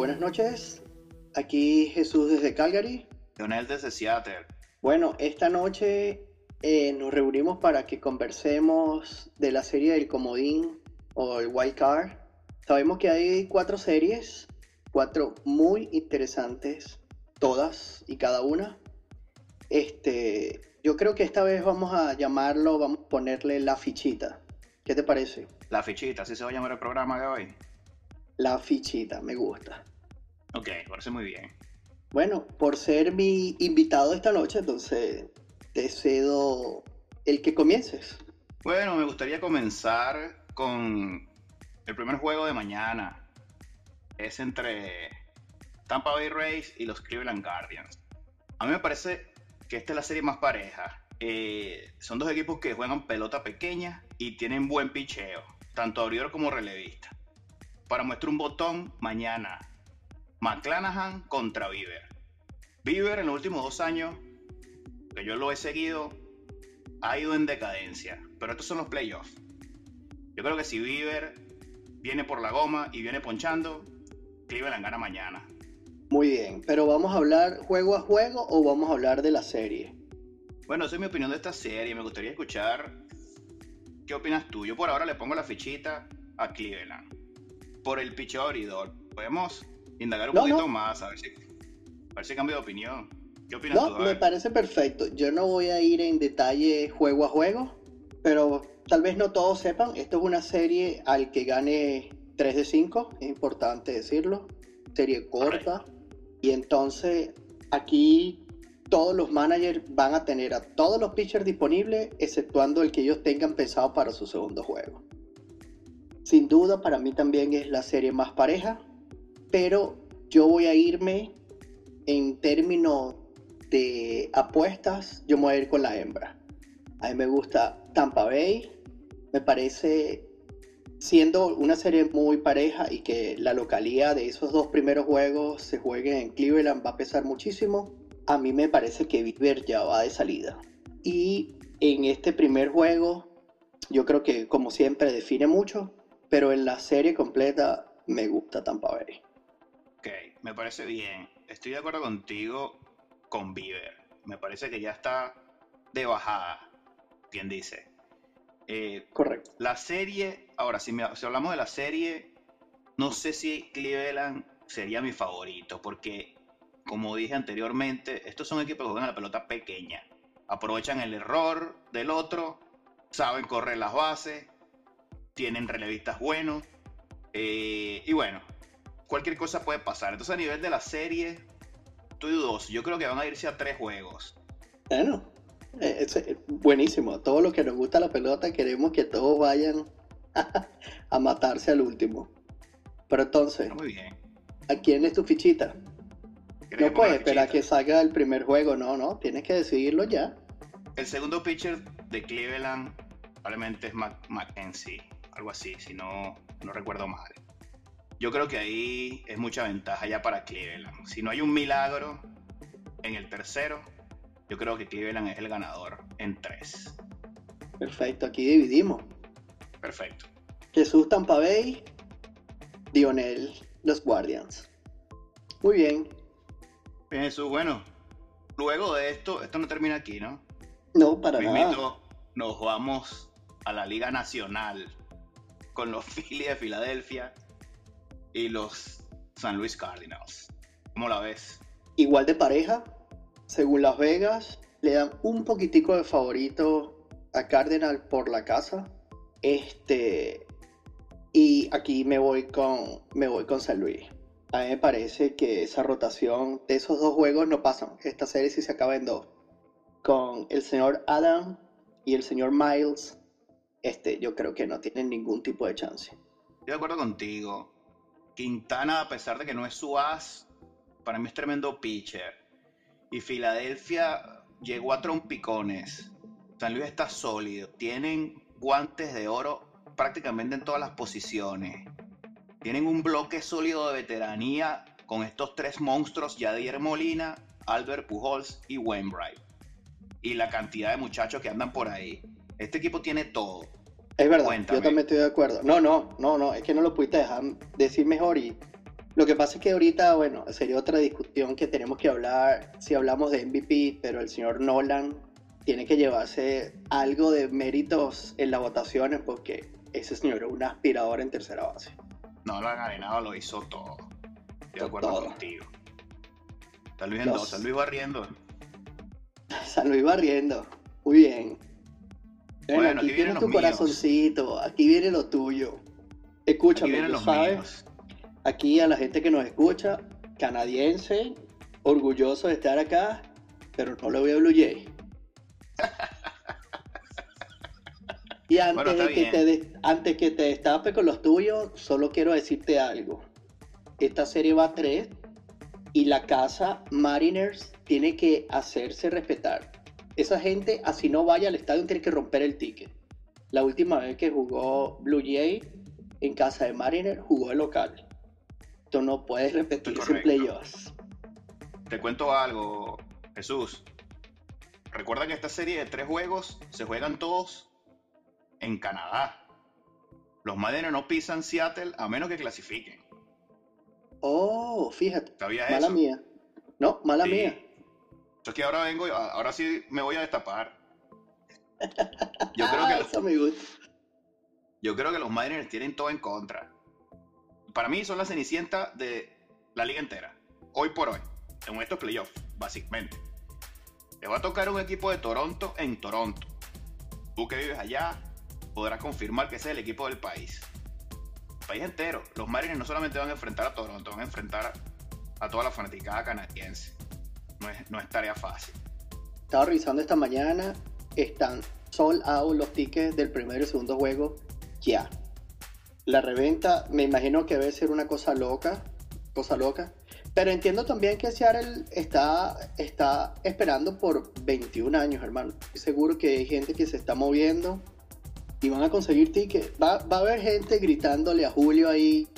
Buenas noches. Aquí Jesús desde Calgary. Leonel desde Seattle. Bueno, esta noche eh, nos reunimos para que conversemos de la serie del Comodín o el White Card. Sabemos que hay cuatro series, cuatro muy interesantes, todas y cada una. Este, yo creo que esta vez vamos a llamarlo, vamos a ponerle la fichita. ¿Qué te parece? La fichita, así se va a llamar el programa de hoy. La fichita, me gusta. Ok, parece muy bien. Bueno, por ser mi invitado esta noche, entonces te cedo el que comiences. Bueno, me gustaría comenzar con el primer juego de mañana. Es entre Tampa Bay Rays y los Cleveland Guardians. A mí me parece que esta es la serie más pareja. Eh, son dos equipos que juegan pelota pequeña y tienen buen picheo, tanto abridor como relevista. Para muestra un botón, mañana, McClanahan contra Bieber. Bieber en los últimos dos años que yo lo he seguido, ha ido en decadencia. Pero estos son los playoffs. Yo creo que si Bieber viene por la goma y viene ponchando, Cleveland gana mañana. Muy bien, pero ¿vamos a hablar juego a juego o vamos a hablar de la serie? Bueno, esa es mi opinión de esta serie. Me gustaría escuchar qué opinas tú. Yo por ahora le pongo la fichita a Cleveland. Por el picheo abridor. Podemos indagar un poquito más, a ver si, a ver si cambio de opinión. ¿Qué opinas no, me parece perfecto. Yo no voy a ir en detalle juego a juego, pero tal vez no todos sepan, esto es una serie al que gane 3 de 5, es importante decirlo. Serie corta. Y entonces aquí todos los managers van a tener a todos los pitchers disponibles, exceptuando el que ellos tengan pensado para su segundo juego. Sin duda, para mí también es la serie más pareja, pero yo voy a irme en términos de apuestas, yo me voy a ir con la hembra. A mí me gusta Tampa Bay. Me parece, siendo una serie muy pareja y que la localidad de esos dos primeros juegos se jueguen en Cleveland va a pesar muchísimo, a mí me parece que Bieber ya va de salida. Y en este primer juego, yo creo que como siempre define mucho, pero en la serie completa me gusta Tampa Bay. Ok, me parece bien. Estoy de acuerdo contigo con Bieber. Me parece que ya está de bajada, quien dice. Eh, Correcto. La serie, ahora, si, si hablamos de la serie, no sé si Cleveland sería mi favorito, porque, como dije anteriormente, estos son equipos que juegan la pelota pequeña. Aprovechan el error del otro, saben correr las bases, tienen relevistas buenos, eh, y bueno, cualquier cosa puede pasar. Entonces, a nivel de la serie, estoy dudoso. Yo creo que van a irse a tres juegos. Bueno, eh, es, eh, buenísimo. Todos los que nos gusta la pelota queremos que todos vayan a matarse al último. Pero entonces, muy bien. ¿a quién es tu fichita? No puedes esperar que salga el primer juego, no, no, tienes que decidirlo ya. El segundo pitcher de Cleveland probablemente es Mackenzie, algo así, si no, no recuerdo mal. Yo creo que ahí es mucha ventaja ya para Cleveland. Si no hay un milagro en el tercero, yo creo que Cleveland es el ganador en tres. Perfecto, aquí dividimos. Perfecto. Jesús Tampa Bay, Dionel, los Guardians. Muy bien. Bien, Jesús, bueno. Luego de esto, esto no termina aquí, ¿no? No, para nada. Nos vamos a la Liga Nacional con los Phillies de Filadelfia y los San Luis Cardinals. ¿Cómo la ves? Igual de pareja, según Las Vegas, le dan un poquitico de favorito a Cardinal por la casa. Este. Y aquí me voy con. Me voy con San Luis. A mí me parece que esa rotación de esos dos juegos no pasan. Esta serie sí se acaba en dos. Con el señor Adam y el señor Miles. Este, yo creo que no tienen ningún tipo de chance. Estoy de acuerdo contigo. Quintana, a pesar de que no es su as, para mí es tremendo pitcher. Y Filadelfia llegó a trompicones. San Luis está sólido. Tienen guantes de oro prácticamente en todas las posiciones. Tienen un bloque sólido de veteranía con estos tres monstruos, Yadier Molina, Albert Pujols y Wainwright. Y la cantidad de muchachos que andan por ahí. Este equipo tiene todo. Es verdad, yo también estoy de acuerdo. No, no, no, no, es que no lo pudiste dejar decir mejor y Lo que pasa es que ahorita, bueno, sería otra discusión que tenemos que hablar si hablamos de MVP, pero el señor Nolan tiene que llevarse algo de méritos en las votaciones porque ese señor es un aspirador en tercera base. Nolan Arenado lo hizo todo. Estoy de acuerdo contigo. San Luis, Los... San Luis barriendo. San Luis barriendo. Muy bien. Bueno, aquí, tienes tu corazoncito, aquí viene lo tuyo. Escúchame, aquí sabes, aquí a la gente que nos escucha, canadiense, orgulloso de estar acá, pero no le voy a Blue Jay. y antes, de que te, antes que te destape con los tuyos, solo quiero decirte algo. Esta serie va a tres y la casa Mariners tiene que hacerse respetar. Esa gente, así no vaya al estadio, tiene que romper el ticket. La última vez que jugó Blue Jay en casa de Mariners, jugó el local. Esto no puede repetirse en playoffs. Te cuento algo, Jesús. Recuerda que esta serie de tres juegos se juegan todos en Canadá. Los Mariners no pisan Seattle a menos que clasifiquen. Oh, fíjate. mala mía. No, mala mía. Es que ahora vengo, ahora sí me voy a destapar. Yo creo que Eso me gusta. Yo creo que los Mariners tienen todo en contra. Para mí son la cenicienta de la liga entera. Hoy por hoy. En estos playoffs, básicamente. Le va a tocar un equipo de Toronto en Toronto. Tú que vives allá podrás confirmar que ese es el equipo del país. El país entero. Los Mariners no solamente van a enfrentar a Toronto, van a enfrentar a toda la fanaticada canadiense no es, tarea fácil. Estaba revisando esta mañana, están sold out los tickets del primer y segundo juego ya. La reventa, me imagino que debe ser una cosa loca, cosa loca. Pero entiendo también que Seattle está, está esperando por 21 años, hermano. seguro que hay gente que se está moviendo y van a conseguir tickets. Va, va a haber gente gritándole a Julio ahí.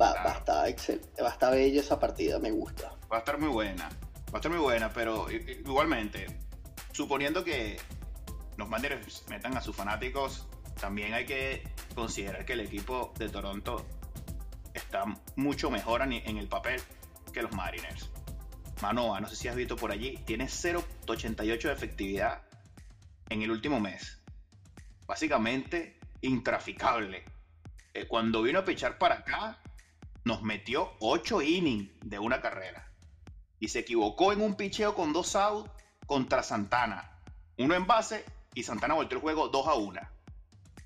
Va, va, a estar excelente, va a estar bella esa partida, me gusta. Va a estar muy buena. Estar muy buena, pero igualmente, suponiendo que los Mariners metan a sus fanáticos, también hay que considerar que el equipo de Toronto está mucho mejor en el papel que los Mariners. Manoa, no sé si has visto por allí, tiene 0.88 de efectividad en el último mes. Básicamente intraficable. Eh, cuando vino a pichar para acá, nos metió 8 innings de una carrera y se equivocó en un picheo con dos outs contra Santana. Uno en base y Santana volteó el juego 2 a 1.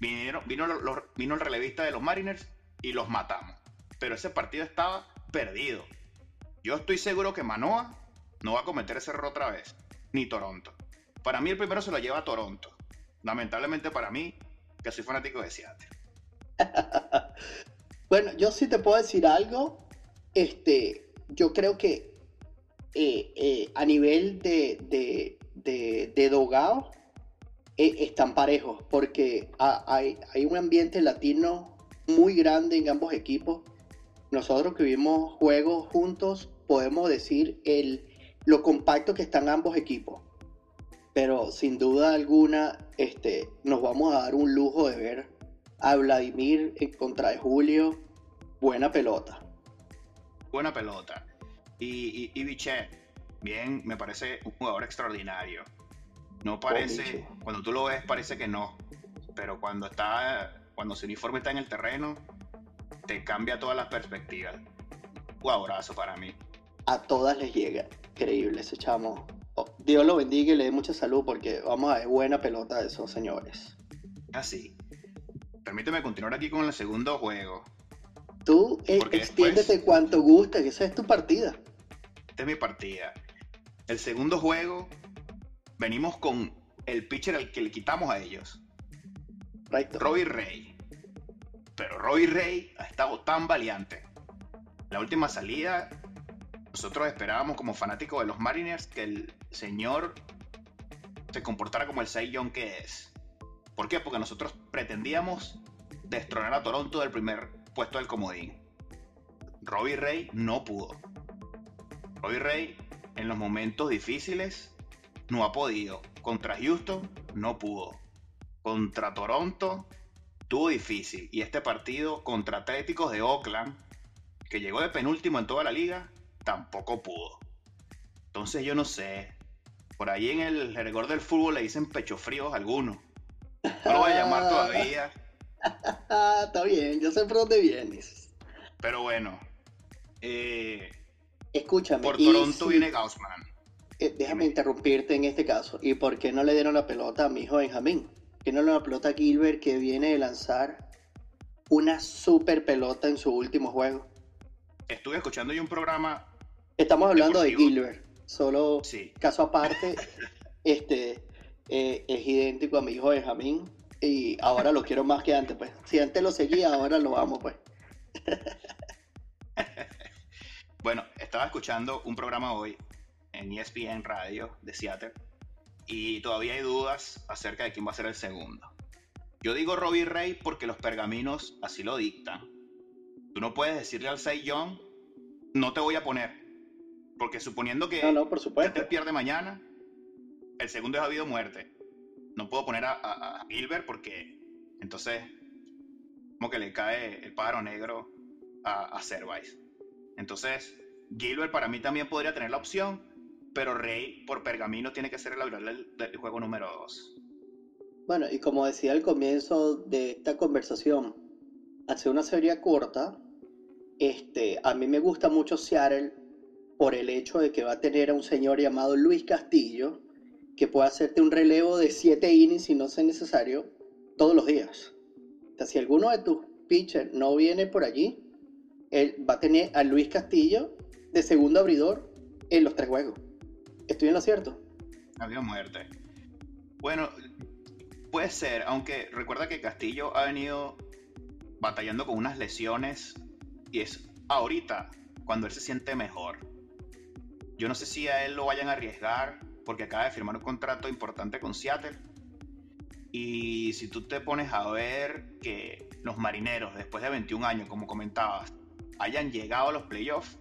Vinieron, vino, el relevista de los Mariners y los matamos. Pero ese partido estaba perdido. Yo estoy seguro que Manoa no va a cometer ese error otra vez. Ni Toronto. Para mí el primero se lo lleva a Toronto. Lamentablemente para mí, que soy fanático de Seattle. bueno, yo sí te puedo decir algo. Este, yo creo que eh, eh, a nivel de, de, de, dogado eh, están parejos, porque hay, hay, un ambiente latino muy grande en ambos equipos. Nosotros que vimos juegos juntos podemos decir el, lo compacto que están ambos equipos. Pero sin duda alguna este, nos vamos a dar un lujo de ver a Vladimir en contra de Julio. Buena pelota. Buena pelota. Y, y, bien, me parece un jugador extraordinario. No parece, cuando tú lo ves parece que no, pero cuando está, cuando su uniforme está en el terreno, te cambia todas las perspectivas. Un jugadorazo para mí. A todas les llega, increíble ese chamo. Oh, Dios lo bendiga y le dé mucha salud porque vamos a ver buena pelota de esos señores. Así. Permíteme continuar aquí con el segundo juego. Tú eh, extiéndete cuanto guste, que esa es tu partida es mi partida. El segundo juego, venimos con el pitcher al que le quitamos a ellos. Robbie Ray. Pero Robbie Ray ha estado tan valiente. La última salida, nosotros esperábamos como fanáticos de los Mariners que el señor se comportara como el Cy Young que es. ¿Por qué? Porque nosotros pretendíamos destronar a Toronto del primer puesto del comodín. Robbie Ray no pudo. Roy Rey en los momentos difíciles no ha podido. Contra Houston no pudo. Contra Toronto tuvo difícil. Y este partido contra Atléticos de Oakland que llegó de penúltimo en toda la liga, tampoco pudo. Entonces yo no sé. Por ahí en el regor del fútbol le dicen pecho fríos a algunos. No lo voy a llamar todavía. Está bien, yo sé por dónde vienes. Pero bueno. Eh, Escúchame. Por Toronto viene Gaussman. Eh, déjame interrumpirte en este caso. ¿Y por qué no le dieron la pelota a mi hijo Benjamín? ¿Por qué no le dieron la pelota a Gilbert que viene de lanzar una super pelota en su último juego? Estuve escuchando yo un programa. Estamos hablando de Gilbert. Solo caso aparte, este eh, es idéntico a mi hijo Benjamín. Y ahora lo quiero más que antes, pues. Si antes lo seguía, ahora lo amo, pues. estaba escuchando un programa hoy en ESPN Radio de Seattle y todavía hay dudas acerca de quién va a ser el segundo. Yo digo Robbie Ray porque los pergaminos así lo dictan. Tú no puedes decirle al Say Young, no te voy a poner. Porque suponiendo que no, no, por supuesto. pierde mañana, el segundo es habido muerte. No puedo poner a, Gilbert porque entonces como que le cae el pájaro negro a, a Entonces, Gilbert para mí también podría tener la opción, pero Rey por pergamino tiene que ser el habitual del, juego número 2. Bueno, y como decía al comienzo de esta conversación, hace una serie corta, este, a mí me gusta mucho Seattle por el hecho de que va a tener a un señor llamado Luis Castillo que puede hacerte un relevo de 7 innings si no sea necesario todos los días. Si alguno de tus pitchers no viene por allí, él va a tener a Luis Castillo de segundo abridor en los tres juegos. ¿Estoy en lo cierto? Había muerte. Bueno, puede ser, aunque recuerda que Castillo ha venido batallando con unas lesiones y es ahorita cuando él se siente mejor. Yo no sé si a él lo vayan a arriesgar porque acaba de firmar un contrato importante con Seattle. Y si tú te pones a ver que los marineros, después de 21 años, como comentabas, hayan llegado a los playoffs,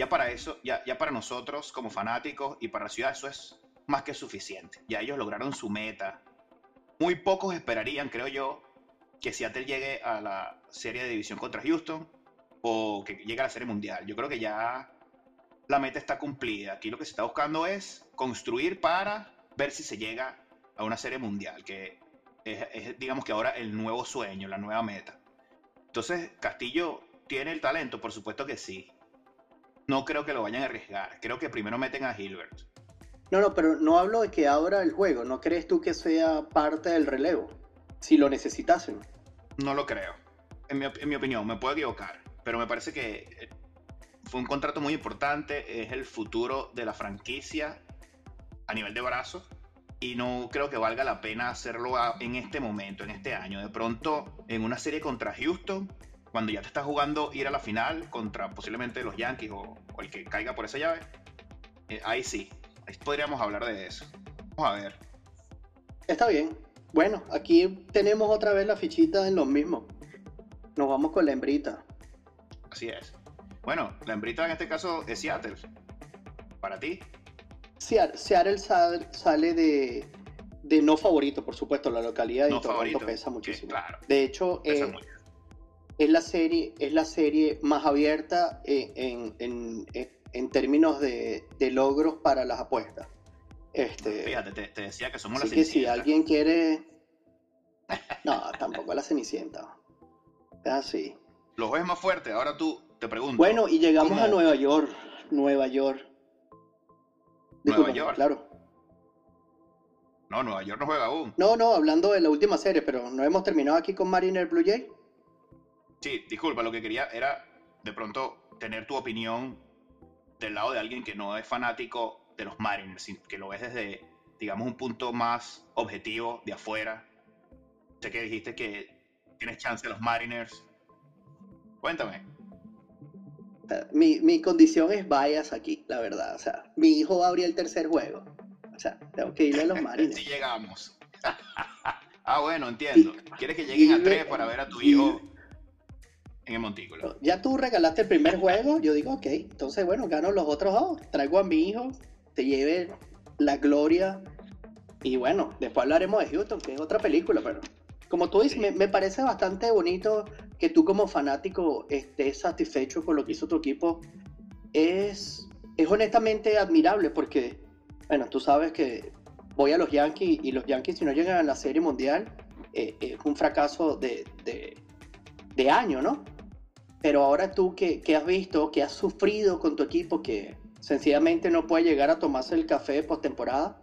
ya para eso, ya, ya para nosotros como fanáticos y para la ciudad, eso es más que suficiente. Ya ellos lograron su meta. Muy pocos esperarían, creo yo, que Seattle llegue a la serie de división contra Houston o que llegue a la serie mundial. Yo creo que ya la meta está cumplida. Aquí lo que se está buscando es construir para ver si se llega a una serie mundial, que es, digamos que ahora el nuevo sueño, la nueva meta. Entonces, Castillo tiene el talento, por supuesto que sí no creo que lo vayan a arriesgar. Creo que primero meten a Hilbert. No, no, pero no hablo de que abra el juego. ¿No crees tú que sea parte del relevo? Si lo necesitasen. No lo creo. En mi, opinión, me puedo equivocar. Pero me parece que eh, fue un contrato muy importante. Es el futuro de la franquicia a nivel de brazo. Y no creo que valga la pena hacerlo en este momento, en este año. De pronto, en una serie contra Houston, cuando ya te estás jugando ir a la final contra posiblemente los Yankees o, el que caiga por esa llave, eh, ahí sí, ahí podríamos hablar de eso. Vamos a ver. Está bien. Bueno, aquí tenemos otra vez la fichita en los mismos. Nos vamos con la hembrita. Así es. Bueno, la hembrita en este caso es Seattle. Para ti. Seattle sale de, de no favorito, por supuesto, la localidad de Toronto pesa muchísimo. De hecho, eh, es la serie, es la serie más abierta en, términos de, logros para las apuestas. Este, Fíjate, te, decía que somos la Cenicienta. que si alguien quiere... No, tampoco la Cenicienta. Es así. Los ves más fuerte, ahora tú te pregunto. Bueno, y llegamos a Nueva York. Nueva York. Nueva York. Claro. No, Nueva York no juega aún. No, no, hablando de la última serie, pero no hemos terminado aquí con Mariner Blue Jay. Sí, disculpa, lo que quería era de pronto tener tu opinión del lado de alguien que no es fanático de los Mariners, que lo ves desde, digamos, un punto más objetivo de afuera. Sé que dijiste que tienes chance de los Mariners. Cuéntame. Mi, mi condición es bias aquí, la verdad. O sea, mi hijo va a abrir el tercer juego. O sea, tengo que irle a los Mariners. si llegamos. ah, bueno, entiendo. Quieres que lleguen a tres para ver a tu hijo en el montículo. Ya tú regalaste el primer juego, yo digo, ok, entonces bueno, gano los otros dos, traigo a mi hijo, te lleve la gloria y bueno, después hablaremos de Houston, que es otra película, pero como tú dices, me, parece bastante bonito que tú como fanático estés satisfecho con lo que hizo tu equipo es, es honestamente admirable porque, bueno, tú sabes que voy a los Yankees y los Yankees si no llegan a la Serie Mundial eh, es un fracaso de, de, año, ¿no? Pero ahora tú que, que, has visto, que has sufrido con tu equipo, que sencillamente no puede llegar a tomarse el café postemporada,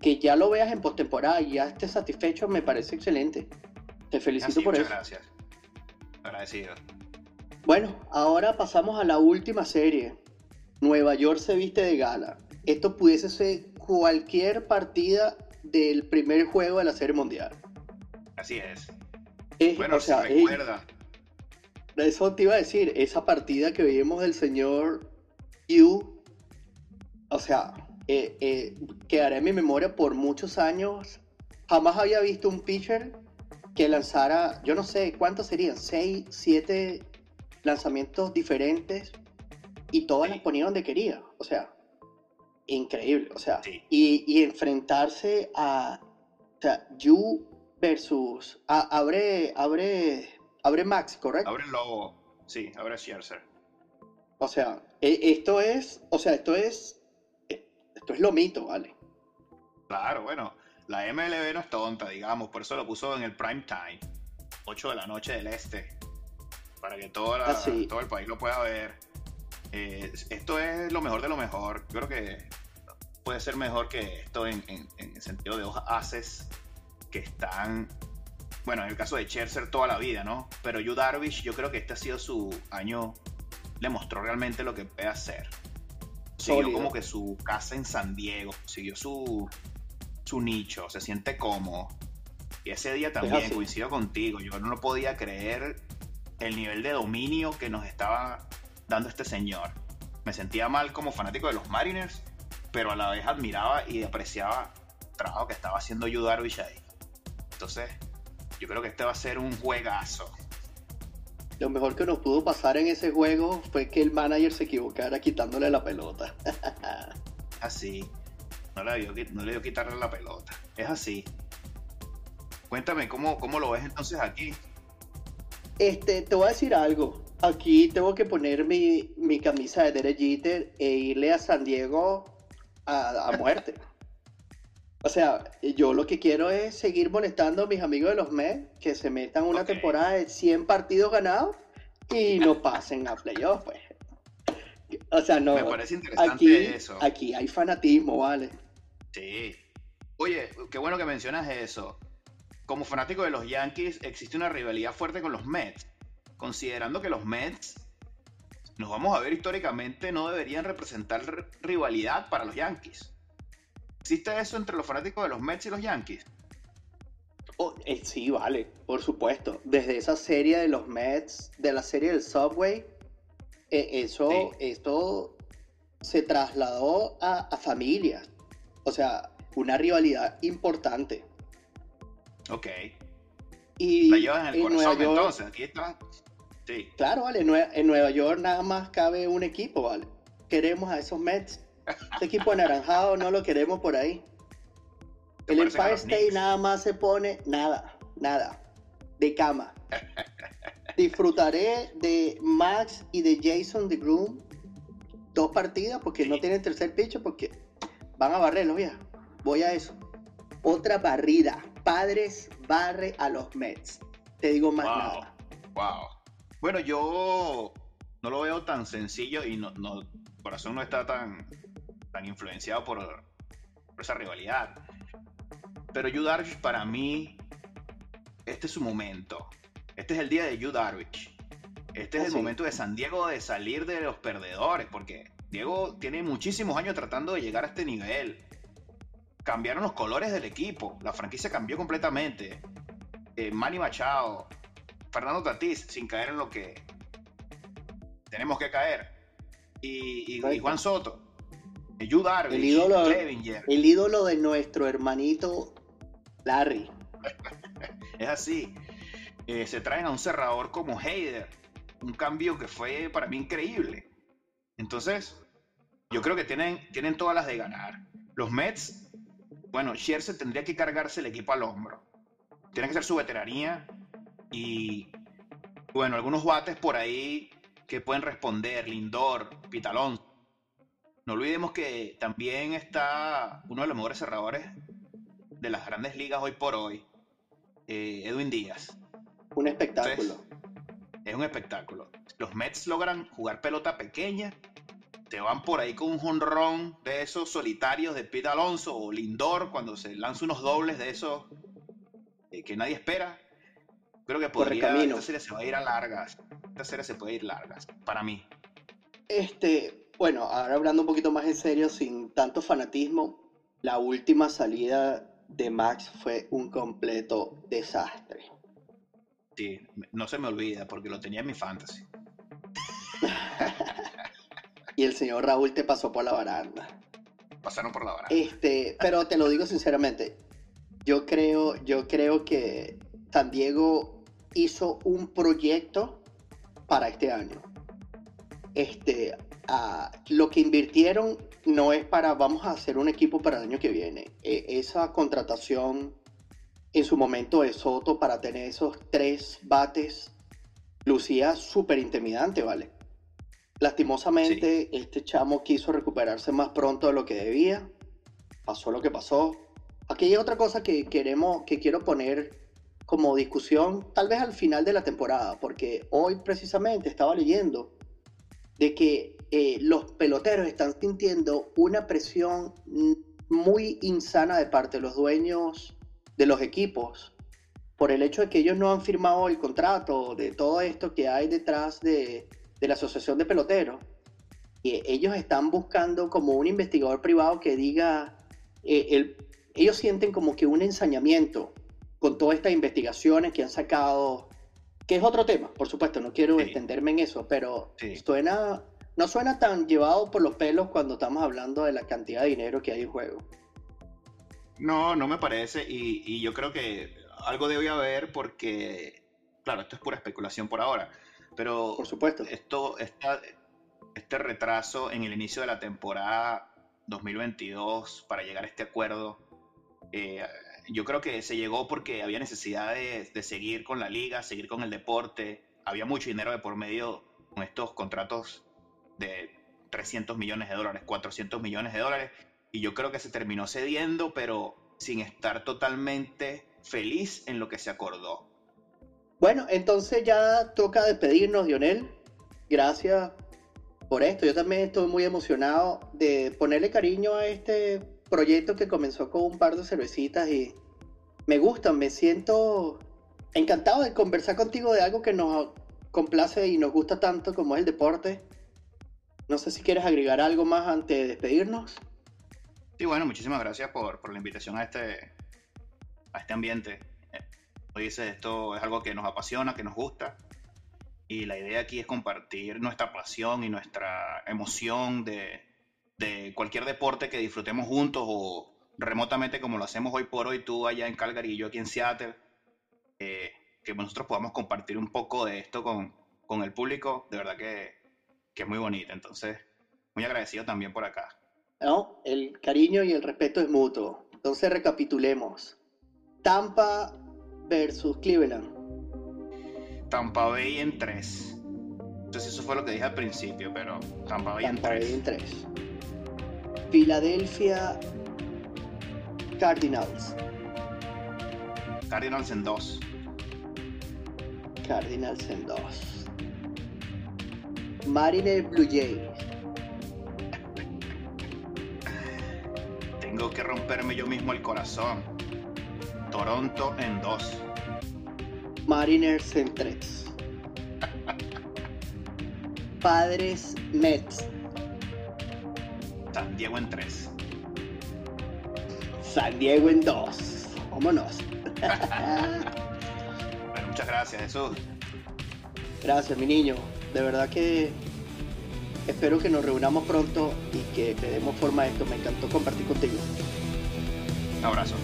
que ya lo veas en postemporada y ya estés satisfecho, me parece excelente. Te felicito por eso. Gracias. Agradecido. Bueno, ahora pasamos a la última serie. Nueva York se viste de gala. Esto pudiese ser cualquier partida del primer juego de la Serie Mundial. Así es. bueno, o sea, recuerda. Eso te iba a decir, esa partida que vimos del señor Yu, o sea, eh, eh, quedará en mi memoria por muchos años. Jamás había visto un pitcher que lanzara, yo no sé cuántos serían, seis, siete lanzamientos diferentes y todas las ponía donde quería. O sea, increíble. O sea, y, enfrentarse a, o sea, Yu versus, abre, abre, abre Max, ¿correcto? Abre Lobo, sí, abre Scherzer. O sea, e, esto es, o sea, esto es, esto es lo mito, ¿vale? Claro, bueno, la MLB no es tonta, digamos, por eso lo puso en el prime time, 8 de la noche del este, para que todo, ah, todo el país lo pueda ver. Eh, esto es lo mejor de lo mejor. Yo creo que puede ser mejor que esto en, el sentido de hojas haces que están, bueno, en el caso de Scherzer toda la vida, ¿no? Pero Yu Darvish, yo creo que este ha sido su año, le mostró realmente lo que puede hacer. Siguió como que su casa en San Diego, siguió su, su nicho, se siente cómodo. Y ese día también coincido contigo, yo no lo podía creer el nivel de dominio que nos estaba dando este señor. Me sentía mal como fanático de los Mariners, pero a la vez admiraba y apreciaba el trabajo que estaba haciendo Yu Darvish ahí. Entonces, yo creo que este va a ser un juegazo. Lo mejor que nos pudo pasar en ese juego fue que el manager se equivocara quitándole la pelota. así. No le, dio, no le dio quitarle la pelota. Es así. Cuéntame, ¿cómo, cómo lo ves entonces aquí? Este, te voy a decir algo. Aquí tengo que poner mi, camisa de Derek Jeter e irle a San Diego a, muerte. O sea, yo lo que quiero es seguir molestando a mis amigos de los Mets que se metan una temporada de 100 partidos ganados y no pasen a playoffs, pues. O sea, no. Me parece interesante aquí, eso. Aquí hay fanatismo, ¿vale? Sí. Oye, qué bueno que mencionas eso. Como fanático de los Yankees, existe una rivalidad fuerte con los Mets. Considerando que los Mets, nos vamos a ver históricamente, no deberían representar rivalidad para los Yankees. ¿Existe eso entre los fanáticos de los Mets y los Yankees? Oh, eh, sí, vale, por supuesto. Desde esa serie de los Mets, de la serie del Subway, eh, eso, esto se trasladó a, familias. O sea, una rivalidad importante. Ok. Y la llevas en el corazón entonces, aquí está. Sí. Claro, vale, en Nueva York nada más cabe un equipo, vale. Queremos a esos Mets. Este equipo anaranjado no lo queremos por ahí. El Empire State nada más se pone nada, nada, de cama. Disfrutaré de Max y de Jason de Groom dos partidas porque no tienen tercer picho porque van a barrerlo, ya. Voy a eso. Otra barrida. Padres barre a los Mets. Te digo más nada. Wow. Bueno, yo no lo veo tan sencillo y no, no corazón no está tan tan influenciado por, esa rivalidad. Pero Yu Darvish para mí, este es su momento. Este es el día de Yu Darvish. Este es el momento de San Diego de salir de los perdedores, porque Diego tiene muchísimos años tratando de llegar a este nivel. Cambiaron los colores del equipo, la franquicia cambió completamente. Eh, Manny Machado, Fernando Tatís, sin caer en lo que tenemos que caer. y Juan Soto, el ídolo, el ídolo de nuestro hermanito Larry. es así. Eh, se traen a un cerrador como Heider. Un cambio que fue para mí increíble. Entonces, yo creo que tienen, tienen todas las de ganar. Los Mets, bueno, Scherzer tendría que cargarse el equipo al hombro. Tiene que ser su veteranía y Bueno, algunos bates por ahí que pueden responder, Lindor, Pitalón. No olvidemos que también está uno de los mejores cerradores de las grandes ligas hoy por hoy, eh, Edwin Díaz. Un espectáculo. es un espectáculo. Los Mets logran jugar pelota pequeña, te van por ahí con un jonrón de esos solitarios de Pete Alonso o Lindor cuando se lanza unos dobles de esos eh, que nadie espera. Creo que podría, esta serie se va a ir a largas. Esta serie se puede ir largas, para mí. Este, bueno, ahora hablando un poquito más en serio, sin tanto fanatismo, la última salida de Max fue un completo desastre. Sí, no se me olvida porque lo tenía en mi fantasy. y el señor Raúl te pasó por la baranda. Pasaron por la baranda. Este, pero te lo digo sinceramente, yo creo, yo creo que San Diego hizo un proyecto para este año. Este, lo que invirtieron no es para vamos a hacer un equipo para el año que viene. E, esa contratación en su momento de Soto para tener esos tres bates lucía súper intimidante, ¿vale? Lastimosamente, este chamo quiso recuperarse más pronto de lo que debía. Pasó lo que pasó. Aquí hay otra cosa que queremos, que quiero poner como discusión, tal vez al final de la temporada, porque hoy precisamente estaba leyendo de que eh, los peloteros están sintiendo una presión muy insana de parte de los dueños de los equipos por el hecho de que ellos no han firmado el contrato de todo esto que hay detrás de, la asociación de peloteros. Y ellos están buscando como un investigador privado que diga, eh, ellos sienten como que un ensañamiento con todas estas investigaciones que han sacado que es otro tema, por supuesto, no quiero extenderme en eso, pero suena, no suena tan llevado por los pelos cuando estamos hablando de la cantidad de dinero que hay en juego. No, no me parece, y, yo creo que algo debe haber porque, claro, esto es pura especulación por ahora, pero por supuesto. Esto, esta, este retraso en el inicio de la temporada 2022 para llegar a este acuerdo, eh, yo creo que se llegó porque había necesidad de, seguir con la liga, seguir con el deporte. Había mucho dinero de por medio con estos contratos de 300 millones de dólares, 400 millones de dólares. Y yo creo que se terminó cediendo, pero sin estar totalmente feliz en lo que se acordó. Bueno, entonces ya toca despedirnos, Lionel. Gracias por esto. Yo también estoy muy emocionado de ponerle cariño a este proyecto que comenzó con un par de cervecitas y me gusta, me siento encantado de conversar contigo de algo que nos complace y nos gusta tanto como es el deporte. No sé si quieres agregar algo más antes de despedirnos. Sí, bueno, muchísimas gracias por, por la invitación a este, a este ambiente. Hoy dice, esto es algo que nos apasiona, que nos gusta. Y la idea aquí es compartir nuestra pasión y nuestra emoción de, de cualquier deporte que disfrutemos juntos o remotamente como lo hacemos hoy por hoy, tú allá en Calgary y yo aquí en Seattle, eh, que nosotros podamos compartir un poco de esto con, con el público, de verdad que, que, es muy bonito. Entonces, muy agradecido también por acá. No, el cariño y el respeto es mutuo. Entonces, recapitulemos. Tampa versus Cleveland. Tampa Bay en 3. Entonces eso fue lo que dije al principio, pero Tampa Bay en 3. en 3. Filadelfia Cardinals. Cardinals en 2. Cardinals en 2. Mariner Blue Jays. Tengo que romperme yo mismo el corazón. Toronto en 2. Mariners en 3. Padres Mets. San Diego en 3. San Diego en 2. Vámonos. bueno, muchas gracias, Jesús. Gracias, mi niño. De verdad que espero que nos reunamos pronto y que le demos forma a esto. Me encantó compartir contigo. Un abrazo.